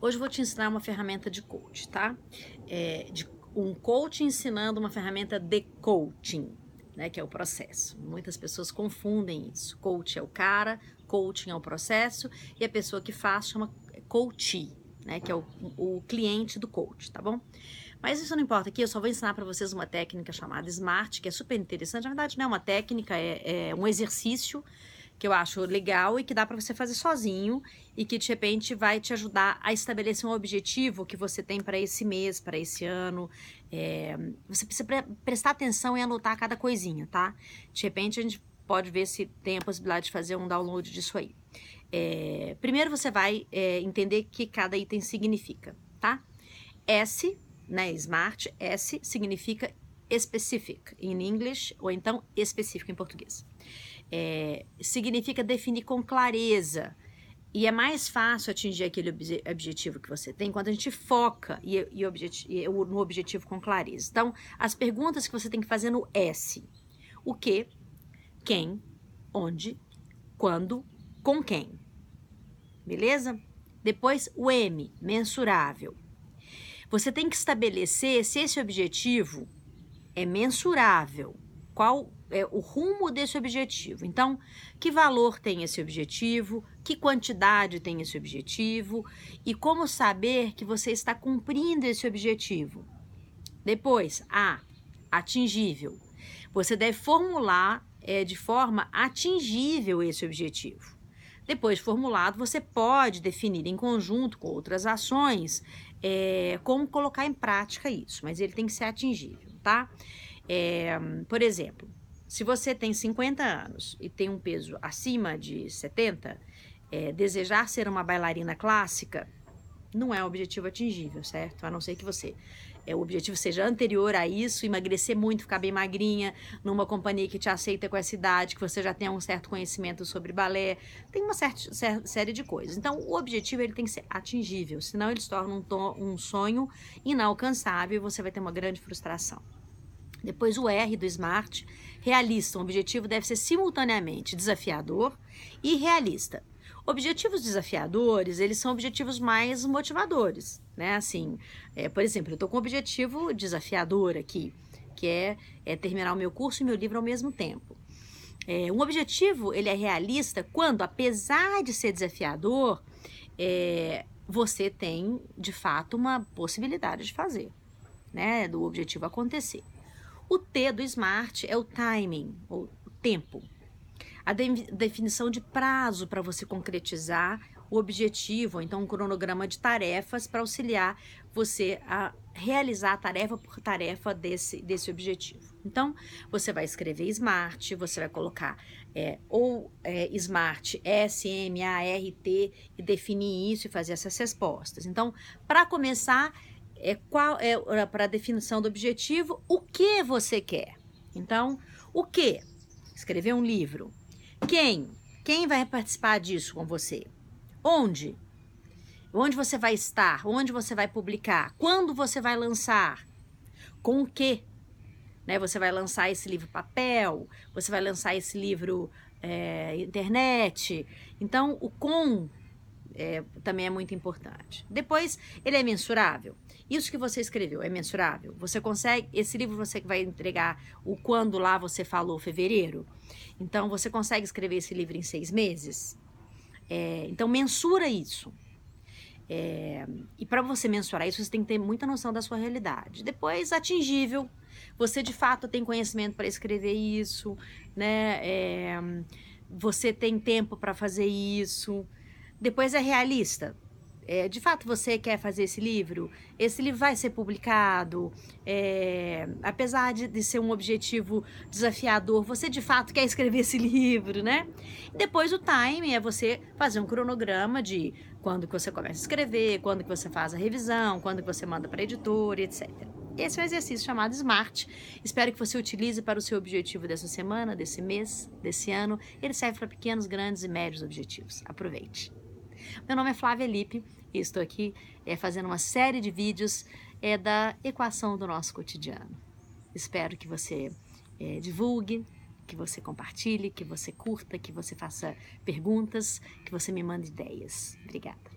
Hoje eu vou te ensinar uma ferramenta de coach, tá? É, de um coach ensinando uma ferramenta de coaching, né? Que é o processo. Muitas pessoas confundem isso. Coach é o cara, coaching é o processo e a pessoa que faz chama coachee, né? Que é o, o cliente do coach, tá bom? Mas isso não importa aqui, eu só vou ensinar para vocês uma técnica chamada SMART, que é super interessante. Na verdade, não é uma técnica, é, é um exercício que eu acho legal e que dá para você fazer sozinho e que de repente vai te ajudar a estabelecer um objetivo que você tem para esse mês, para esse ano. É, você precisa pre prestar atenção e anotar cada coisinha, tá? De repente a gente pode ver se tem a possibilidade de fazer um download disso aí. É, primeiro você vai é, entender que cada item significa, tá? S, né, Smart, S significa specific em inglês ou então específico em português é, significa definir com clareza. E é mais fácil atingir aquele obje objetivo que você tem quando a gente foca e, e objeti no objetivo com clareza. Então, as perguntas que você tem que fazer no S: o que, quem, onde, quando, com quem. Beleza? Depois, o M, mensurável. Você tem que estabelecer se esse objetivo é mensurável. Qual é, o rumo desse objetivo. Então, que valor tem esse objetivo, que quantidade tem esse objetivo e como saber que você está cumprindo esse objetivo. Depois, A, atingível. Você deve formular é, de forma atingível esse objetivo. Depois de formulado, você pode definir em conjunto com outras ações é, como colocar em prática isso, mas ele tem que ser atingível, tá? É, por exemplo, se você tem 50 anos e tem um peso acima de 70, é, desejar ser uma bailarina clássica não é um objetivo atingível, certo? A não ser que você é, o objetivo seja anterior a isso, emagrecer muito, ficar bem magrinha, numa companhia que te aceita com essa idade, que você já tenha um certo conhecimento sobre balé, tem uma certa, certa série de coisas. Então, o objetivo ele tem que ser atingível, senão ele se torna um, um sonho inalcançável e você vai ter uma grande frustração. Depois o R do SMART, realista. Um objetivo deve ser simultaneamente desafiador e realista. Objetivos desafiadores, eles são objetivos mais motivadores, né? Assim, é, por exemplo, eu estou com um objetivo desafiador aqui, que é, é, terminar o meu curso e meu livro ao mesmo tempo. É, um objetivo, ele é realista quando, apesar de ser desafiador, é, você tem, de fato, uma possibilidade de fazer, né? Do objetivo acontecer. O T do SMART é o timing, ou o tempo. A de definição de prazo para você concretizar o objetivo, ou então um cronograma de tarefas para auxiliar você a realizar a tarefa por tarefa desse, desse objetivo. Então, você vai escrever SMART, você vai colocar é, ou é, SMART, S-M-A-R-T, e definir isso e fazer essas respostas. Então, para começar, é qual é, é para a definição do objetivo, o que você quer. Então, o que? Escrever um livro. Quem? Quem vai participar disso com você? Onde? Onde você vai estar? Onde você vai publicar? Quando você vai lançar? Com o que? Né? Você vai lançar esse livro papel? Você vai lançar esse livro é, internet? Então, o com é, também é muito importante. Depois, ele é mensurável. Isso que você escreveu é mensurável? Você consegue. Esse livro você vai entregar o quando lá você falou, fevereiro. Então, você consegue escrever esse livro em seis meses? É, então, mensura isso. É, e para você mensurar isso, você tem que ter muita noção da sua realidade. Depois, atingível. Você de fato tem conhecimento para escrever isso, né? É, você tem tempo para fazer isso. Depois é realista. É, de fato você quer fazer esse livro? Esse livro vai ser publicado? É, apesar de, de, ser um objetivo desafiador, você de fato quer escrever esse livro, né? Depois o time é você fazer um cronograma de quando que você começa a escrever, quando que você faz a revisão, quando que você manda para a editora, etc. Esse é um exercício chamado SMART. Espero que você utilize para o seu objetivo dessa semana, desse mês, desse ano. Ele serve para pequenos, grandes e médios objetivos. Aproveite! Meu nome é Flávia Lippe e estou aqui é, fazendo uma série de vídeos é, da equação do nosso cotidiano. Espero que você é, divulgue, que você compartilhe, que você curta, que você faça perguntas, que você me mande ideias. Obrigada.